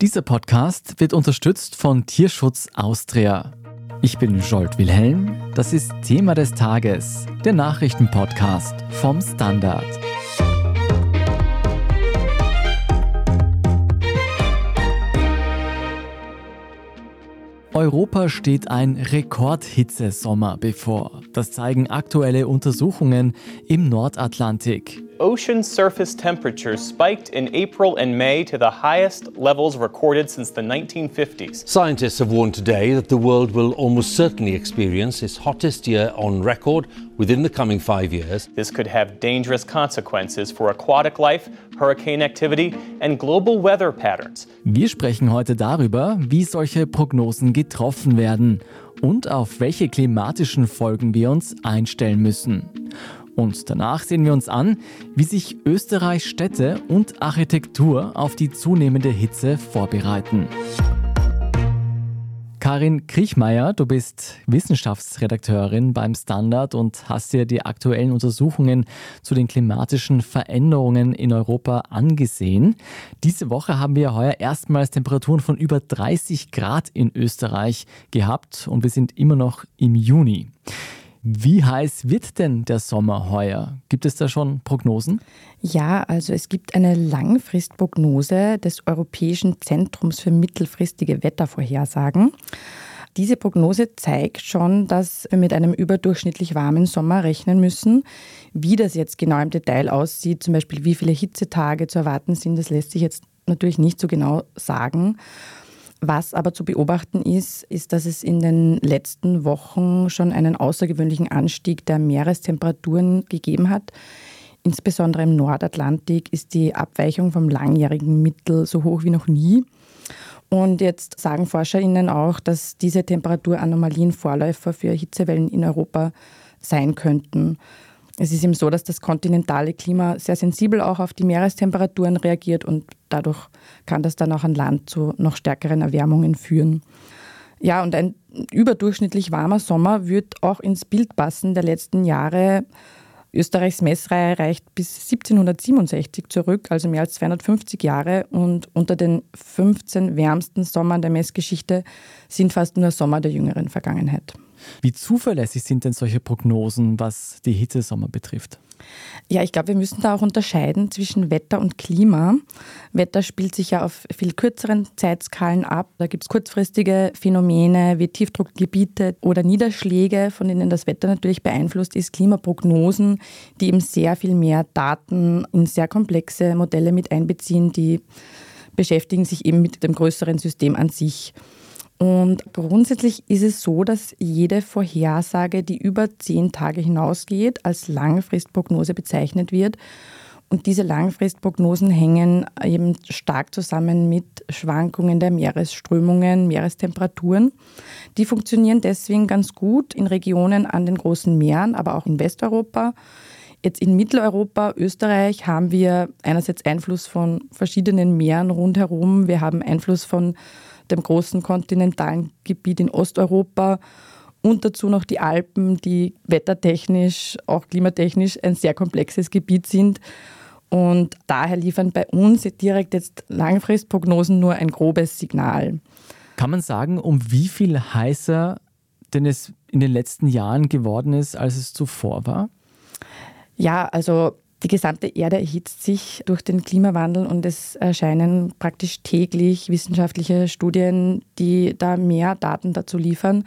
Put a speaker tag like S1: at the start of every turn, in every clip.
S1: Dieser Podcast wird unterstützt von Tierschutz Austria. Ich bin Jolt Wilhelm. Das ist Thema des Tages, der Nachrichtenpodcast vom Standard. Europa steht ein Rekordhitzesommer bevor. Das zeigen aktuelle Untersuchungen im Nordatlantik.
S2: Ocean surface temperatures spiked in April and May to the highest levels recorded since the 1950s.
S3: Scientists have warned today that the world will almost certainly experience its hottest year on record within the coming five years.
S2: This could have dangerous consequences for aquatic life, hurricane activity, and global weather patterns.
S1: Wir sprechen heute darüber, wie solche Prognosen getroffen werden und auf welche klimatischen Folgen wir uns einstellen müssen. Und danach sehen wir uns an, wie sich Österreichs Städte und Architektur auf die zunehmende Hitze vorbereiten. Karin Kriechmeier, du bist Wissenschaftsredakteurin beim Standard und hast dir die aktuellen Untersuchungen zu den klimatischen Veränderungen in Europa angesehen. Diese Woche haben wir heuer erstmals Temperaturen von über 30 Grad in Österreich gehabt und wir sind immer noch im Juni. Wie heiß wird denn der Sommer heuer? Gibt es da schon Prognosen?
S4: Ja, also es gibt eine Langfristprognose des Europäischen Zentrums für mittelfristige Wettervorhersagen. Diese Prognose zeigt schon, dass wir mit einem überdurchschnittlich warmen Sommer rechnen müssen. Wie das jetzt genau im Detail aussieht, zum Beispiel wie viele Hitzetage zu erwarten sind, das lässt sich jetzt natürlich nicht so genau sagen. Was aber zu beobachten ist, ist, dass es in den letzten Wochen schon einen außergewöhnlichen Anstieg der Meerestemperaturen gegeben hat. Insbesondere im Nordatlantik ist die Abweichung vom langjährigen Mittel so hoch wie noch nie. Und jetzt sagen ForscherInnen auch, dass diese Temperaturanomalien Vorläufer für Hitzewellen in Europa sein könnten. Es ist eben so, dass das kontinentale Klima sehr sensibel auch auf die Meerestemperaturen reagiert und dadurch kann das dann auch an Land zu noch stärkeren Erwärmungen führen. Ja, und ein überdurchschnittlich warmer Sommer wird auch ins Bild passen der letzten Jahre. Österreichs Messreihe reicht bis 1767 zurück, also mehr als 250 Jahre. Und unter den 15 wärmsten Sommern der Messgeschichte sind fast nur Sommer der jüngeren Vergangenheit.
S1: Wie zuverlässig sind denn solche Prognosen, was die Hitzesommer betrifft?
S4: Ja, ich glaube, wir müssen da auch unterscheiden zwischen Wetter und Klima. Wetter spielt sich ja auf viel kürzeren Zeitskalen ab. Da gibt es kurzfristige Phänomene wie Tiefdruckgebiete oder Niederschläge, von denen das Wetter natürlich beeinflusst ist. Klimaprognosen, die eben sehr viel mehr Daten in sehr komplexe Modelle mit einbeziehen, die beschäftigen sich eben mit dem größeren System an sich. Und grundsätzlich ist es so, dass jede Vorhersage, die über zehn Tage hinausgeht, als Langfristprognose bezeichnet wird. Und diese Langfristprognosen hängen eben stark zusammen mit Schwankungen der Meeresströmungen, Meerestemperaturen. Die funktionieren deswegen ganz gut in Regionen an den großen Meeren, aber auch in Westeuropa. Jetzt in Mitteleuropa, Österreich haben wir einerseits Einfluss von verschiedenen Meeren rundherum. Wir haben Einfluss von dem großen kontinentalen Gebiet in Osteuropa und dazu noch die Alpen, die wettertechnisch, auch klimatechnisch ein sehr komplexes Gebiet sind. Und daher liefern bei uns direkt jetzt Langfristprognosen nur ein grobes Signal.
S1: Kann man sagen, um wie viel heißer denn es in den letzten Jahren geworden ist, als es zuvor war?
S4: Ja, also die gesamte Erde erhitzt sich durch den Klimawandel und es erscheinen praktisch täglich wissenschaftliche Studien, die da mehr Daten dazu liefern.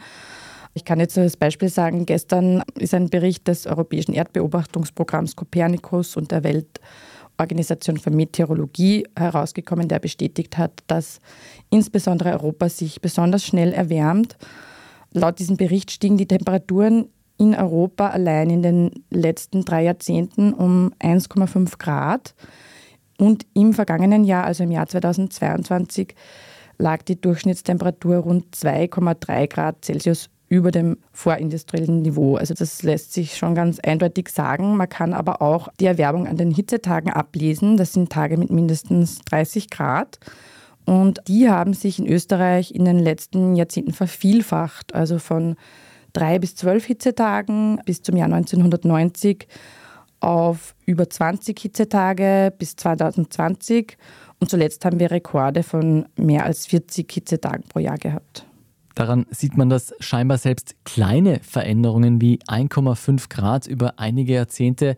S4: Ich kann jetzt als Beispiel sagen, gestern ist ein Bericht des Europäischen Erdbeobachtungsprogramms Copernicus und der Weltorganisation für Meteorologie herausgekommen, der bestätigt hat, dass insbesondere Europa sich besonders schnell erwärmt. Laut diesem Bericht stiegen die Temperaturen in Europa allein in den letzten drei Jahrzehnten um 1,5 Grad. Und im vergangenen Jahr, also im Jahr 2022, lag die Durchschnittstemperatur rund 2,3 Grad Celsius über dem vorindustriellen Niveau. Also das lässt sich schon ganz eindeutig sagen. Man kann aber auch die Erwärmung an den Hitzetagen ablesen. Das sind Tage mit mindestens 30 Grad. Und die haben sich in Österreich in den letzten Jahrzehnten vervielfacht. Also von drei bis zwölf Hitzetagen bis zum Jahr 1990 auf über 20 Hitzetage bis 2020 und zuletzt haben wir Rekorde von mehr als 40 Hitzetagen pro Jahr gehabt.
S1: Daran sieht man, dass scheinbar selbst kleine Veränderungen wie 1,5 Grad über einige Jahrzehnte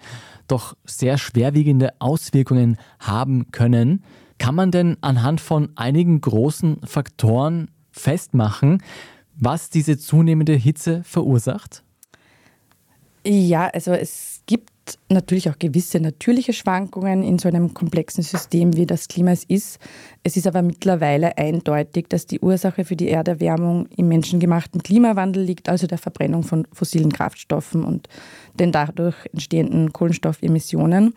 S1: doch sehr schwerwiegende Auswirkungen haben können. Kann man denn anhand von einigen großen Faktoren festmachen, was diese zunehmende Hitze verursacht?
S4: Ja, also es gibt natürlich auch gewisse natürliche Schwankungen in so einem komplexen System, wie das Klima es ist. Es ist aber mittlerweile eindeutig, dass die Ursache für die Erderwärmung im menschengemachten Klimawandel liegt, also der Verbrennung von fossilen Kraftstoffen und den dadurch entstehenden Kohlenstoffemissionen.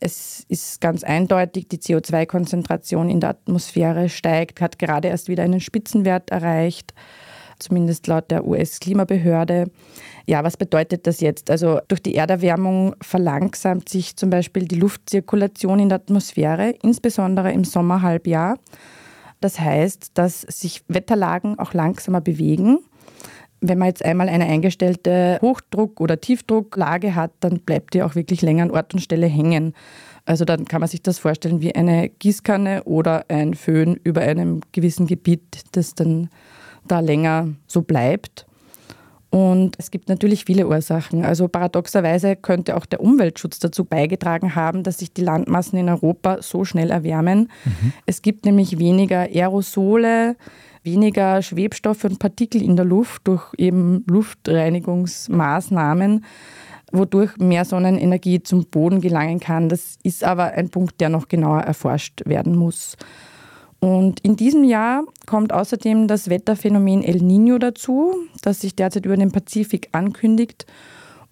S4: Es ist ganz eindeutig, die CO2-Konzentration in der Atmosphäre steigt, hat gerade erst wieder einen Spitzenwert erreicht, zumindest laut der US-Klimabehörde. Ja, was bedeutet das jetzt? Also durch die Erderwärmung verlangsamt sich zum Beispiel die Luftzirkulation in der Atmosphäre, insbesondere im Sommerhalbjahr. Das heißt, dass sich Wetterlagen auch langsamer bewegen. Wenn man jetzt einmal eine eingestellte Hochdruck- oder Tiefdrucklage hat, dann bleibt die auch wirklich länger an Ort und Stelle hängen. Also dann kann man sich das vorstellen wie eine Gießkanne oder ein Föhn über einem gewissen Gebiet, das dann da länger so bleibt. Und es gibt natürlich viele Ursachen. Also paradoxerweise könnte auch der Umweltschutz dazu beigetragen haben, dass sich die Landmassen in Europa so schnell erwärmen. Mhm. Es gibt nämlich weniger Aerosole, weniger Schwebstoffe und Partikel in der Luft durch eben Luftreinigungsmaßnahmen, wodurch mehr Sonnenenergie zum Boden gelangen kann. Das ist aber ein Punkt, der noch genauer erforscht werden muss. Und in diesem Jahr kommt außerdem das Wetterphänomen El Niño dazu, das sich derzeit über den Pazifik ankündigt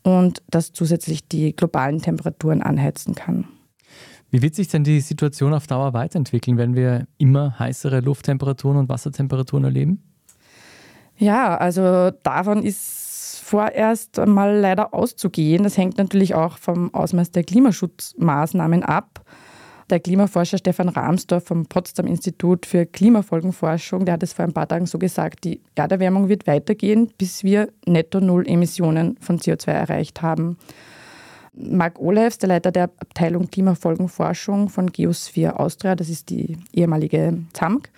S4: und das zusätzlich die globalen Temperaturen anheizen kann.
S1: Wie wird sich denn die Situation auf Dauer weiterentwickeln, wenn wir immer heißere Lufttemperaturen und Wassertemperaturen erleben?
S4: Ja, also davon ist vorerst mal leider auszugehen. Das hängt natürlich auch vom Ausmaß der Klimaschutzmaßnahmen ab. Der Klimaforscher Stefan Rahmsdorf vom Potsdam Institut für Klimafolgenforschung, der hat es vor ein paar Tagen so gesagt, die Erderwärmung wird weitergehen, bis wir netto Null Emissionen von CO2 erreicht haben. Marc Olefs, der Leiter der Abteilung Klimafolgenforschung von Geosphere Austria, das ist die ehemalige ZAMK,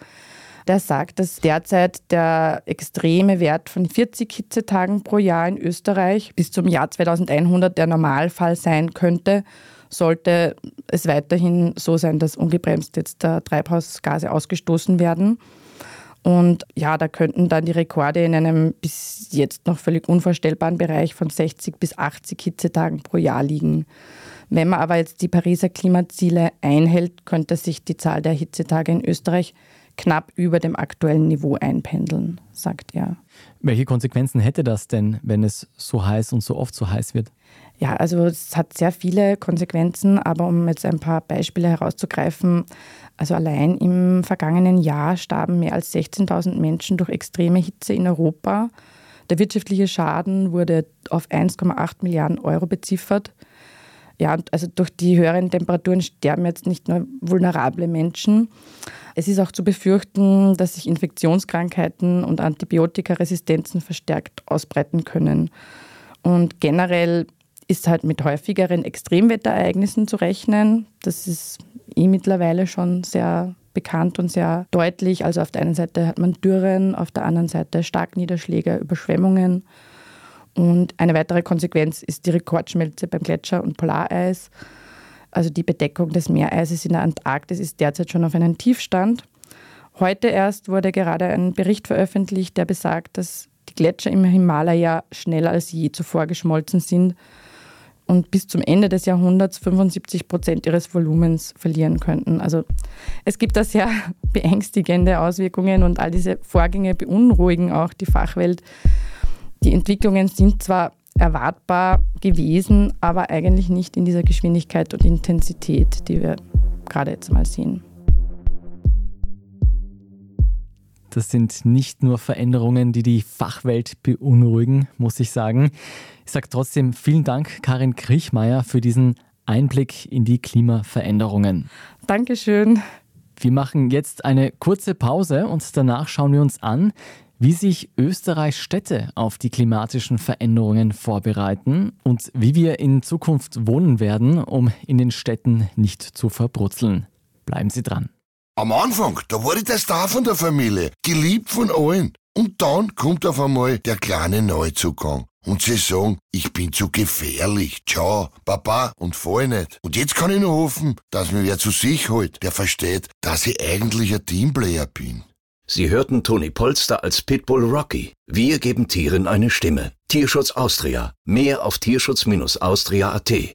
S4: der sagt, dass derzeit der extreme Wert von 40 Hitzetagen pro Jahr in Österreich bis zum Jahr 2100 der Normalfall sein könnte sollte es weiterhin so sein, dass ungebremst jetzt Treibhausgase ausgestoßen werden. Und ja, da könnten dann die Rekorde in einem bis jetzt noch völlig unvorstellbaren Bereich von 60 bis 80 Hitzetagen pro Jahr liegen. Wenn man aber jetzt die Pariser Klimaziele einhält, könnte sich die Zahl der Hitzetage in Österreich knapp über dem aktuellen Niveau einpendeln, sagt er.
S1: Welche Konsequenzen hätte das denn, wenn es so heiß und so oft so heiß wird?
S4: Ja, also es hat sehr viele Konsequenzen, aber um jetzt ein paar Beispiele herauszugreifen, also allein im vergangenen Jahr starben mehr als 16.000 Menschen durch extreme Hitze in Europa. Der wirtschaftliche Schaden wurde auf 1,8 Milliarden Euro beziffert. Ja, also durch die höheren Temperaturen sterben jetzt nicht nur vulnerable Menschen. Es ist auch zu befürchten, dass sich Infektionskrankheiten und Antibiotikaresistenzen verstärkt ausbreiten können. Und generell ist halt mit häufigeren Extremwetterereignissen zu rechnen. Das ist eh mittlerweile schon sehr bekannt und sehr deutlich. Also auf der einen Seite hat man Dürren, auf der anderen Seite Starkniederschläge, Überschwemmungen. Und eine weitere Konsequenz ist die Rekordschmelze beim Gletscher- und Polareis. Also die Bedeckung des Meereises in der Antarktis ist derzeit schon auf einem Tiefstand. Heute erst wurde gerade ein Bericht veröffentlicht, der besagt, dass die Gletscher im Himalaya schneller als je zuvor geschmolzen sind und bis zum Ende des Jahrhunderts 75 Prozent ihres Volumens verlieren könnten. Also es gibt da sehr beängstigende Auswirkungen und all diese Vorgänge beunruhigen auch die Fachwelt. Die Entwicklungen sind zwar erwartbar gewesen, aber eigentlich nicht in dieser Geschwindigkeit und Intensität, die wir gerade jetzt mal sehen.
S1: Das sind nicht nur Veränderungen, die die Fachwelt beunruhigen, muss ich sagen. Ich sage trotzdem vielen Dank, Karin Kriechmeier, für diesen Einblick in die Klimaveränderungen.
S4: Dankeschön.
S1: Wir machen jetzt eine kurze Pause und danach schauen wir uns an, wie sich Österreichs Städte auf die klimatischen Veränderungen vorbereiten und wie wir in Zukunft wohnen werden, um in den Städten nicht zu verbrutzeln. Bleiben Sie dran.
S5: Am Anfang, da ich der Star von der Familie, geliebt von allen. Und dann kommt auf einmal der kleine Neuzugang. Und sie sagen, ich bin zu gefährlich. Ciao, Papa, und fall nicht. Und jetzt kann ich nur hoffen, dass mir wer zu sich holt, der versteht, dass ich eigentlich ein Teamplayer bin.
S6: Sie hörten Toni Polster als Pitbull Rocky. Wir geben Tieren eine Stimme. Tierschutz Austria. Mehr auf tierschutz-austria.at.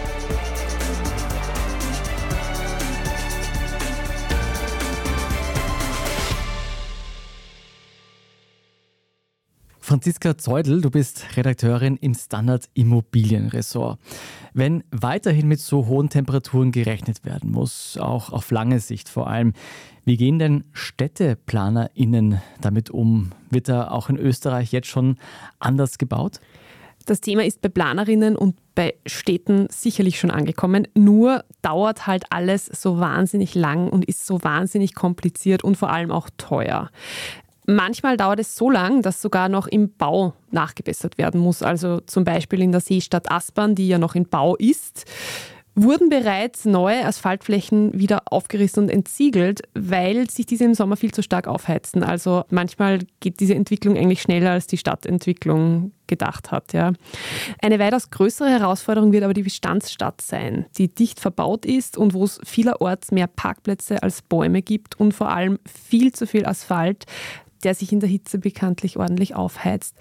S1: Franziska Zeudel, du bist Redakteurin im Standard Immobilienressort. Wenn weiterhin mit so hohen Temperaturen gerechnet werden muss, auch auf lange Sicht vor allem, wie gehen denn StädteplanerInnen damit um? Wird da auch in Österreich jetzt schon anders gebaut?
S7: Das Thema ist bei Planerinnen und bei Städten sicherlich schon angekommen. Nur dauert halt alles so wahnsinnig lang und ist so wahnsinnig kompliziert und vor allem auch teuer. Manchmal dauert es so lang, dass sogar noch im Bau nachgebessert werden muss. Also zum Beispiel in der Seestadt Aspern, die ja noch in Bau ist, wurden bereits neue Asphaltflächen wieder aufgerissen und entsiegelt, weil sich diese im Sommer viel zu stark aufheizen. Also manchmal geht diese Entwicklung eigentlich schneller, als die Stadtentwicklung gedacht hat. Ja. Eine weitaus größere Herausforderung wird aber die Bestandsstadt sein, die dicht verbaut ist und wo es vielerorts mehr Parkplätze als Bäume gibt und vor allem viel zu viel Asphalt, der sich in der Hitze bekanntlich ordentlich aufheizt.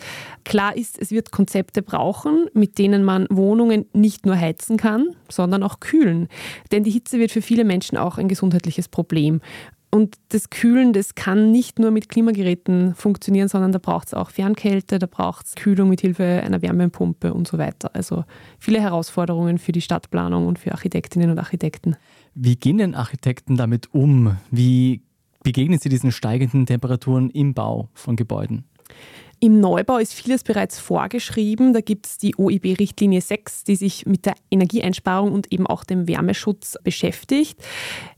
S7: Klar ist, es wird Konzepte brauchen, mit denen man Wohnungen nicht nur heizen kann, sondern auch kühlen. Denn die Hitze wird für viele Menschen auch ein gesundheitliches Problem. Und das Kühlen, das kann nicht nur mit Klimageräten funktionieren, sondern da braucht es auch Fernkälte, da braucht es Kühlung mit Hilfe einer Wärmepumpe und so weiter. Also viele Herausforderungen für die Stadtplanung und für Architektinnen und Architekten.
S1: Wie gehen denn Architekten damit um? Wie begegnen Sie diesen steigenden Temperaturen im Bau von Gebäuden?
S7: Im Neubau ist vieles bereits vorgeschrieben. Da gibt es die OIB-Richtlinie 6, die sich mit der Energieeinsparung und eben auch dem Wärmeschutz beschäftigt.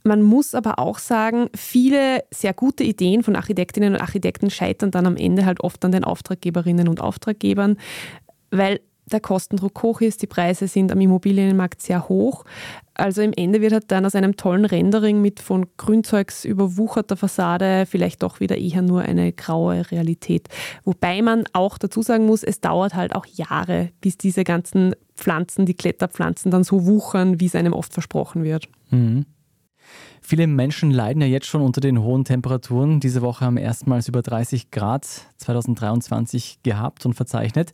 S7: Man muss aber auch sagen, viele sehr gute Ideen von Architektinnen und Architekten scheitern dann am Ende halt oft an den Auftraggeberinnen und Auftraggebern, weil der Kostendruck hoch ist, die Preise sind am Immobilienmarkt sehr hoch. Also im Ende wird halt dann aus einem tollen Rendering mit von Grünzeugs überwucherter Fassade vielleicht doch wieder eher nur eine graue Realität. Wobei man auch dazu sagen muss, es dauert halt auch Jahre, bis diese ganzen Pflanzen, die Kletterpflanzen dann so wuchern, wie es einem oft versprochen wird.
S1: Mhm. Viele Menschen leiden ja jetzt schon unter den hohen Temperaturen. Diese Woche haben erstmals über 30 Grad 2023 gehabt und verzeichnet.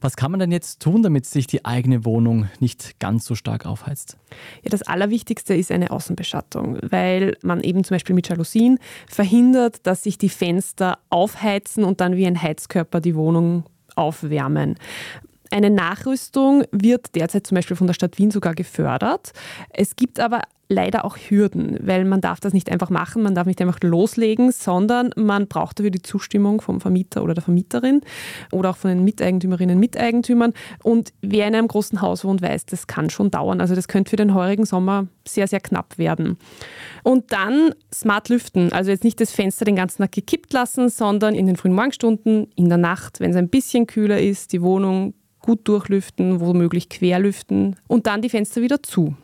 S1: Was kann man denn jetzt tun, damit sich die eigene Wohnung nicht ganz so stark aufheizt?
S7: Ja, das Allerwichtigste ist eine Außenbeschattung, weil man eben zum Beispiel mit Jalousien verhindert, dass sich die Fenster aufheizen und dann wie ein Heizkörper die Wohnung aufwärmen. Eine Nachrüstung wird derzeit zum Beispiel von der Stadt Wien sogar gefördert. Es gibt aber leider auch Hürden, weil man darf das nicht einfach machen, man darf nicht einfach loslegen, sondern man braucht dafür die Zustimmung vom Vermieter oder der Vermieterin oder auch von den Miteigentümerinnen und Miteigentümern. Und wer in einem großen Haus wohnt, weiß, das kann schon dauern. Also das könnte für den heurigen Sommer sehr, sehr knapp werden. Und dann smart lüften, also jetzt nicht das Fenster den ganzen Tag gekippt lassen, sondern in den frühen Morgenstunden, in der Nacht, wenn es ein bisschen kühler ist, die Wohnung gut durchlüften, womöglich querlüften und dann die Fenster wieder zu.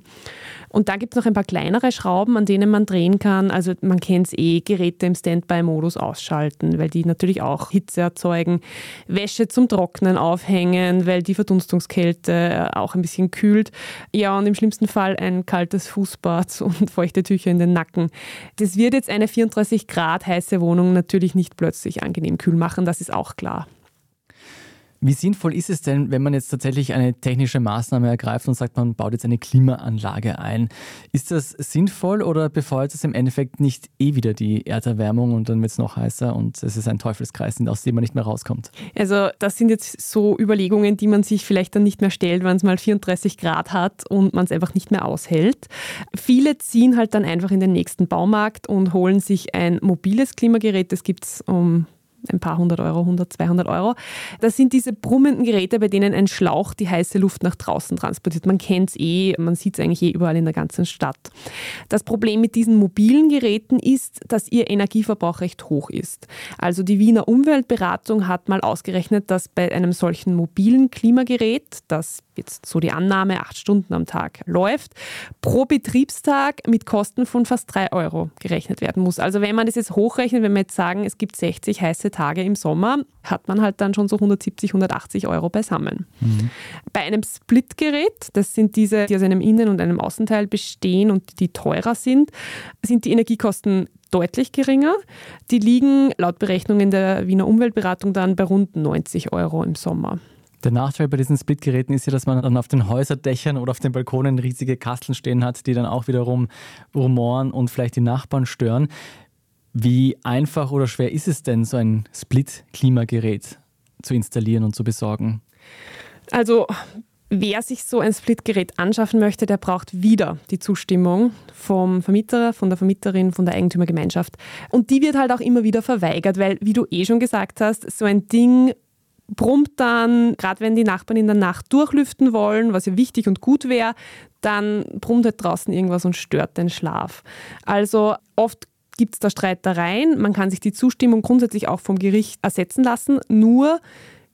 S7: Und dann gibt es noch ein paar kleinere Schrauben, an denen man drehen kann. Also man kennt es eh, Geräte im Standby-Modus ausschalten, weil die natürlich auch Hitze erzeugen. Wäsche zum Trocknen aufhängen, weil die Verdunstungskälte äh, auch ein bisschen kühlt. Ja, und im schlimmsten Fall ein kaltes Fußbad und feuchte Tücher in den Nacken. Das wird jetzt eine 34 Grad heiße Wohnung natürlich nicht plötzlich angenehm kühl machen, das ist auch klar.
S1: Wie sinnvoll ist es denn, wenn man jetzt tatsächlich eine technische Maßnahme ergreift und sagt, man baut jetzt eine Klimaanlage ein? Ist das sinnvoll oder befeuert es im Endeffekt nicht eh wieder die Erderwärmung und dann wird es noch heißer und es ist ein Teufelskreis, aus dem man nicht mehr rauskommt?
S7: Also das sind jetzt so Überlegungen, die man sich vielleicht dann nicht mehr stellt, wenn es mal 34 Grad hat und man es einfach nicht mehr aushält. Viele ziehen halt dann einfach in den nächsten Baumarkt und holen sich ein mobiles Klimagerät. Das gibt es um ein paar hundert Euro, 100, 200 Euro. Das sind diese brummenden Geräte, bei denen ein Schlauch die heiße Luft nach draußen transportiert. Man kennt es eh, man sieht es eigentlich eh überall in der ganzen Stadt. Das Problem mit diesen mobilen Geräten ist, dass ihr Energieverbrauch recht hoch ist. Also die Wiener Umweltberatung hat mal ausgerechnet, dass bei einem solchen mobilen Klimagerät, das jetzt so die Annahme acht Stunden am Tag läuft, pro Betriebstag mit Kosten von fast drei Euro gerechnet werden muss. Also wenn man das jetzt hochrechnet, wenn wir jetzt sagen, es gibt 60 heiße Tage im Sommer, hat man halt dann schon so 170, 180 Euro beisammen. Mhm. Bei einem Splitgerät, das sind diese, die aus einem Innen- und einem Außenteil bestehen und die teurer sind, sind die Energiekosten deutlich geringer. Die liegen laut Berechnungen der Wiener Umweltberatung dann bei rund 90 Euro im Sommer.
S1: Der Nachteil bei diesen Splitgeräten ist ja, dass man dann auf den Häuserdächern oder auf den Balkonen riesige Kasteln stehen hat, die dann auch wiederum rumoren und vielleicht die Nachbarn stören. Wie einfach oder schwer ist es denn, so ein Split-Klimagerät zu installieren und zu besorgen?
S7: Also Wer sich so ein Splitgerät anschaffen möchte, der braucht wieder die Zustimmung vom Vermieter, von der Vermieterin, von der Eigentümergemeinschaft. Und die wird halt auch immer wieder verweigert, weil, wie du eh schon gesagt hast, so ein Ding brummt dann, gerade wenn die Nachbarn in der Nacht durchlüften wollen, was ja wichtig und gut wäre, dann brummt halt draußen irgendwas und stört den Schlaf. Also oft gibt es da Streitereien. Man kann sich die Zustimmung grundsätzlich auch vom Gericht ersetzen lassen. Nur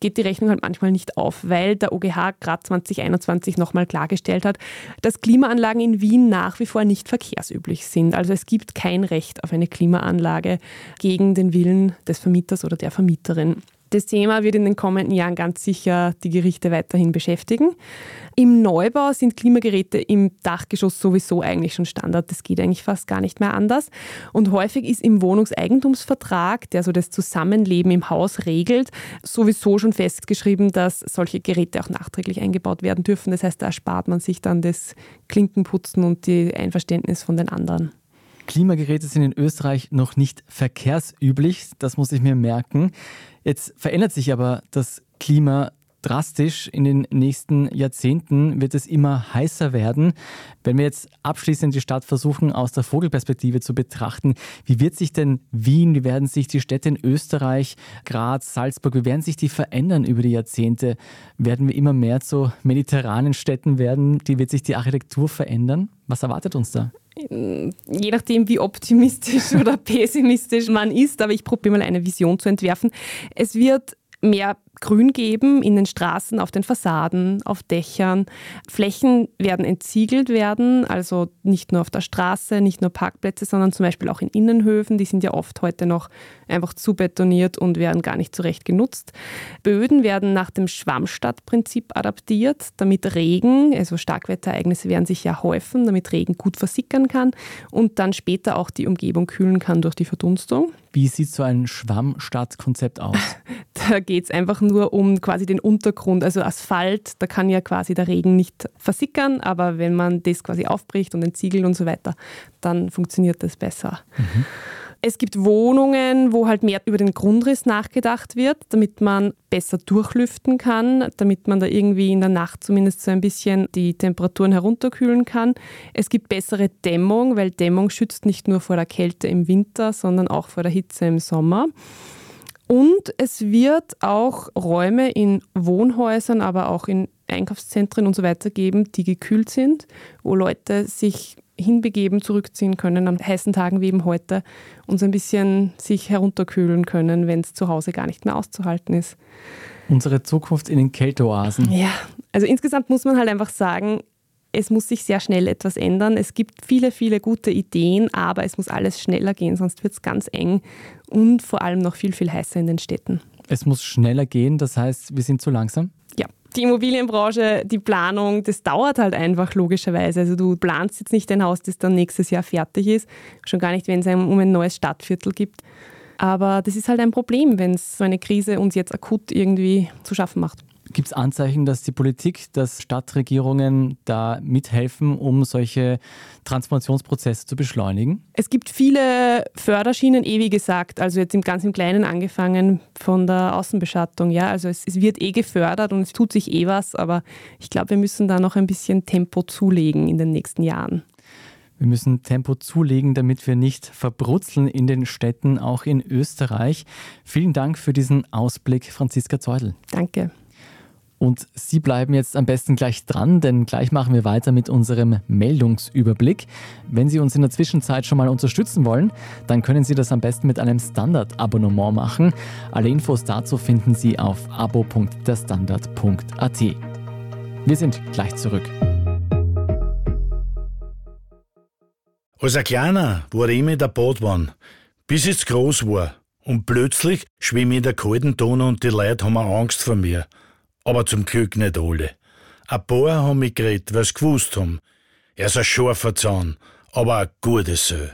S7: geht die Rechnung halt manchmal nicht auf, weil der OGH gerade 2021 nochmal klargestellt hat, dass Klimaanlagen in Wien nach wie vor nicht verkehrsüblich sind. Also es gibt kein Recht auf eine Klimaanlage gegen den Willen des Vermieters oder der Vermieterin. Das Thema wird in den kommenden Jahren ganz sicher die Gerichte weiterhin beschäftigen. Im Neubau sind Klimageräte im Dachgeschoss sowieso eigentlich schon Standard. Das geht eigentlich fast gar nicht mehr anders. Und häufig ist im Wohnungseigentumsvertrag, der so das Zusammenleben im Haus regelt, sowieso schon festgeschrieben, dass solche Geräte auch nachträglich eingebaut werden dürfen. Das heißt, da erspart man sich dann das Klinkenputzen und die Einverständnis von den anderen.
S1: Klimageräte sind in Österreich noch nicht verkehrsüblich, das muss ich mir merken. Jetzt verändert sich aber das Klima drastisch. In den nächsten Jahrzehnten wird es immer heißer werden. Wenn wir jetzt abschließend die Stadt versuchen, aus der Vogelperspektive zu betrachten, wie wird sich denn Wien, wie werden sich die Städte in Österreich, Graz, Salzburg, wie werden sich die verändern über die Jahrzehnte? Werden wir immer mehr zu mediterranen Städten werden? Die wird sich die Architektur verändern? Was erwartet uns da?
S7: je nachdem, wie optimistisch oder pessimistisch man ist, aber ich probiere mal eine Vision zu entwerfen. Es wird mehr Grün geben in den Straßen, auf den Fassaden, auf Dächern. Flächen werden entsiegelt werden, also nicht nur auf der Straße, nicht nur Parkplätze, sondern zum Beispiel auch in Innenhöfen. Die sind ja oft heute noch einfach zu betoniert und werden gar nicht zurecht genutzt. Böden werden nach dem Schwammstadtprinzip adaptiert, damit Regen, also Starkwetterereignisse werden sich ja häufen, damit Regen gut versickern kann und dann später auch die Umgebung kühlen kann durch die Verdunstung.
S1: Wie sieht so ein Schwammstadtkonzept aus?
S7: da geht es einfach nur um quasi den Untergrund, also Asphalt, da kann ja quasi der Regen nicht versickern, aber wenn man das quasi aufbricht und entsiegelt und so weiter, dann funktioniert das besser. Mhm. Es gibt Wohnungen, wo halt mehr über den Grundriss nachgedacht wird, damit man besser durchlüften kann, damit man da irgendwie in der Nacht zumindest so ein bisschen die Temperaturen herunterkühlen kann. Es gibt bessere Dämmung, weil Dämmung schützt nicht nur vor der Kälte im Winter, sondern auch vor der Hitze im Sommer. Und es wird auch Räume in Wohnhäusern, aber auch in Einkaufszentren und so weiter geben, die gekühlt sind, wo Leute sich hinbegeben, zurückziehen können an heißen Tagen wie eben heute und so ein bisschen sich herunterkühlen können, wenn es zu Hause gar nicht mehr auszuhalten ist.
S1: Unsere Zukunft in den Kälteoasen.
S7: Ja, also insgesamt muss man halt einfach sagen, es muss sich sehr schnell etwas ändern. Es gibt viele, viele gute Ideen, aber es muss alles schneller gehen, sonst wird es ganz eng und vor allem noch viel, viel heißer in den Städten.
S1: Es muss schneller gehen, das heißt, wir sind zu langsam?
S7: Ja. Die Immobilienbranche, die Planung, das dauert halt einfach logischerweise. Also du planst jetzt nicht ein Haus, das dann nächstes Jahr fertig ist, schon gar nicht, wenn es um ein neues Stadtviertel gibt. Aber das ist halt ein Problem, wenn es so eine Krise uns jetzt akut irgendwie zu schaffen macht.
S1: Gibt es Anzeichen, dass die Politik, dass Stadtregierungen da mithelfen, um solche Transformationsprozesse zu beschleunigen?
S7: Es gibt viele Förderschienen, eh wie gesagt, also jetzt im ganz im Kleinen angefangen von der Außenbeschattung. Ja, also es, es wird eh gefördert und es tut sich eh was, aber ich glaube, wir müssen da noch ein bisschen Tempo zulegen in den nächsten Jahren.
S1: Wir müssen Tempo zulegen, damit wir nicht verbrutzeln in den Städten, auch in Österreich. Vielen Dank für diesen Ausblick, Franziska Zeudel.
S7: Danke.
S1: Und Sie bleiben jetzt am besten gleich dran, denn gleich machen wir weiter mit unserem Meldungsüberblick. Wenn Sie uns in der Zwischenzeit schon mal unterstützen wollen, dann können Sie das am besten mit einem Standard-Abonnement machen. Alle Infos dazu finden Sie auf abo.derstandard.at. Wir sind gleich zurück.
S8: Als ein Kleiner war ich immer der Badwanne, bis ich groß war. Und plötzlich schwimme ich in der kalten Donau und die Leute haben Angst vor mir aber zum Glück nicht alle. Ein paar haben mich geredet, weil sie gewusst haben. Er ist ein scharfer Zahn, aber ein guter Sö.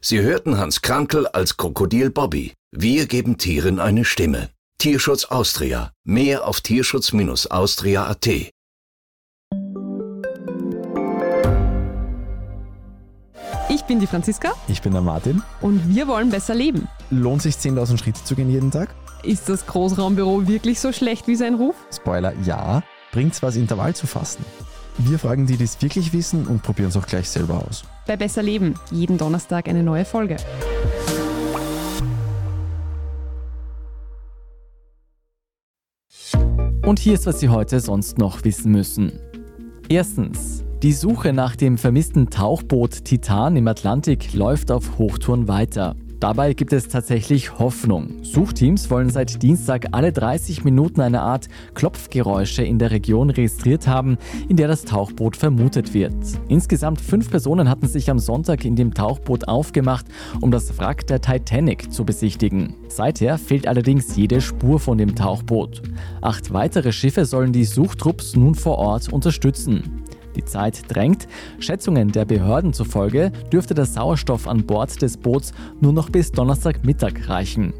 S6: Sie hörten Hans Krankel als Krokodil Bobby. Wir geben Tieren eine Stimme. Tierschutz Austria. Mehr auf tierschutz-austria.at.
S7: Ich bin die Franziska.
S9: Ich bin der Martin.
S7: Und wir wollen besser leben.
S9: Lohnt sich 10.000 Schritte zu gehen jeden Tag?
S7: Ist das Großraumbüro wirklich so schlecht wie sein Ruf?
S9: Spoiler, ja. Bringt's was, Intervall zu fassen? Wir fragen die, die es wirklich wissen und probieren es auch gleich selber aus.
S7: Bei Besser Leben, jeden Donnerstag eine neue Folge.
S1: Und hier ist, was Sie heute sonst noch wissen müssen. Erstens. Die Suche nach dem vermissten Tauchboot Titan im Atlantik läuft auf Hochtouren weiter. Dabei gibt es tatsächlich Hoffnung. Suchteams wollen seit Dienstag alle 30 Minuten eine Art Klopfgeräusche in der Region registriert haben, in der das Tauchboot vermutet wird. Insgesamt fünf Personen hatten sich am Sonntag in dem Tauchboot aufgemacht, um das Wrack der Titanic zu besichtigen. Seither fehlt allerdings jede Spur von dem Tauchboot. Acht weitere Schiffe sollen die Suchtrupps nun vor Ort unterstützen. Die Zeit drängt. Schätzungen der Behörden zufolge dürfte der Sauerstoff an Bord des Boots nur noch bis Donnerstagmittag reichen.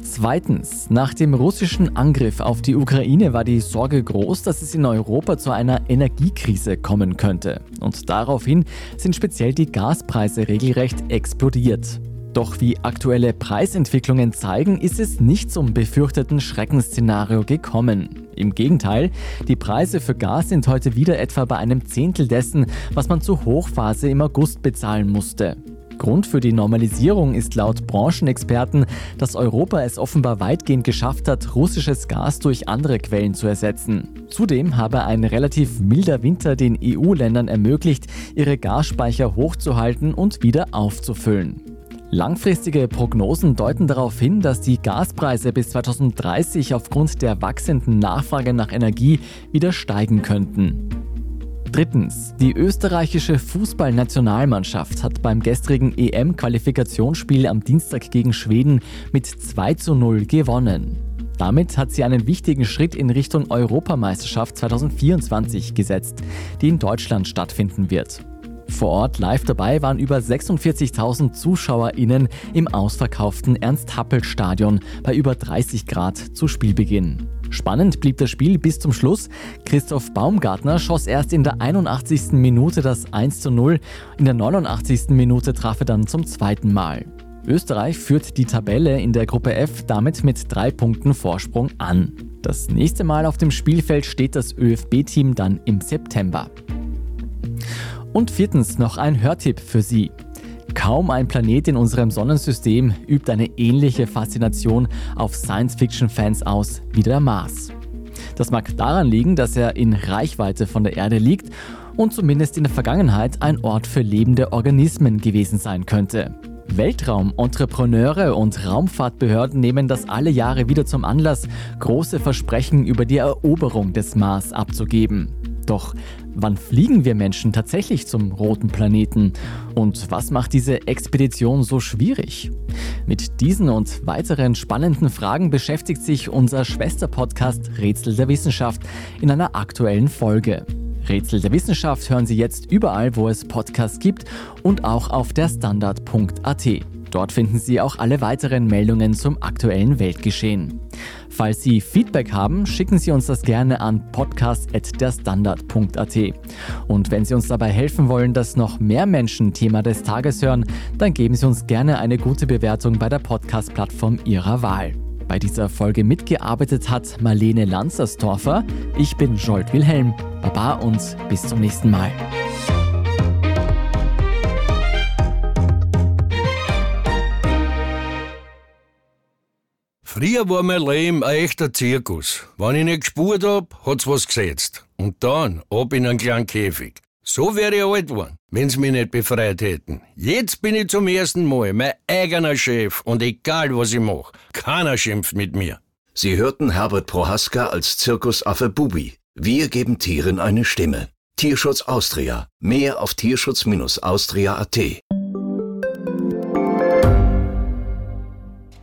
S1: Zweitens, nach dem russischen Angriff auf die Ukraine war die Sorge groß, dass es in Europa zu einer Energiekrise kommen könnte. Und daraufhin sind speziell die Gaspreise regelrecht explodiert. Doch wie aktuelle Preisentwicklungen zeigen, ist es nicht zum befürchteten Schreckensszenario gekommen. Im Gegenteil, die Preise für Gas sind heute wieder etwa bei einem Zehntel dessen, was man zur Hochphase im August bezahlen musste. Grund für die Normalisierung ist laut Branchenexperten, dass Europa es offenbar weitgehend geschafft hat, russisches Gas durch andere Quellen zu ersetzen. Zudem habe ein relativ milder Winter den EU-Ländern ermöglicht, ihre Gasspeicher hochzuhalten und wieder aufzufüllen. Langfristige Prognosen deuten darauf hin, dass die Gaspreise bis 2030 aufgrund der wachsenden Nachfrage nach Energie wieder steigen könnten. Drittens. Die österreichische Fußballnationalmannschaft hat beim gestrigen EM-Qualifikationsspiel am Dienstag gegen Schweden mit 2 zu 0 gewonnen. Damit hat sie einen wichtigen Schritt in Richtung Europameisterschaft 2024 gesetzt, die in Deutschland stattfinden wird. Vor Ort live dabei waren über 46.000 ZuschauerInnen im ausverkauften Ernst-Happel-Stadion bei über 30 Grad zu Spielbeginn. Spannend blieb das Spiel bis zum Schluss. Christoph Baumgartner schoss erst in der 81. Minute das 1 zu 0. In der 89. Minute traf er dann zum zweiten Mal. Österreich führt die Tabelle in der Gruppe F damit mit drei Punkten Vorsprung an. Das nächste Mal auf dem Spielfeld steht das ÖFB-Team dann im September. Und viertens noch ein Hörtipp für Sie. Kaum ein Planet in unserem Sonnensystem übt eine ähnliche Faszination auf Science-Fiction-Fans aus wie der Mars. Das mag daran liegen, dass er in Reichweite von der Erde liegt und zumindest in der Vergangenheit ein Ort für lebende Organismen gewesen sein könnte. Weltraum-Entrepreneure und Raumfahrtbehörden nehmen das alle Jahre wieder zum Anlass, große Versprechen über die Eroberung des Mars abzugeben. Doch wann fliegen wir Menschen tatsächlich zum roten Planeten? Und was macht diese Expedition so schwierig? Mit diesen und weiteren spannenden Fragen beschäftigt sich unser Schwesterpodcast Rätsel der Wissenschaft in einer aktuellen Folge. Rätsel der Wissenschaft hören Sie jetzt überall, wo es Podcasts gibt und auch auf der Standard.at. Dort finden Sie auch alle weiteren Meldungen zum aktuellen Weltgeschehen. Falls Sie Feedback haben, schicken Sie uns das gerne an podcast.derstandard.at. Und wenn Sie uns dabei helfen wollen, dass noch mehr Menschen Thema des Tages hören, dann geben Sie uns gerne eine gute Bewertung bei der Podcast-Plattform Ihrer Wahl. Bei dieser Folge mitgearbeitet hat Marlene Lanzersdorfer. Ich bin Jolt Wilhelm. Baba und bis zum nächsten Mal.
S10: Früher war mein Leben ein echter Zirkus. Wenn ich nicht gespurt hab, hat's was gesetzt. Und dann ab in einen kleinen Käfig. So wäre ich alt geworden, wenn's mich nicht befreit hätten. Jetzt bin ich zum ersten Mal mein eigener Chef und egal was ich mach, keiner schimpft mit mir.
S6: Sie hörten Herbert Prohaska als Zirkusaffe Bubi. Wir geben Tieren eine Stimme. Tierschutz Austria. Mehr auf tierschutz-austria.at.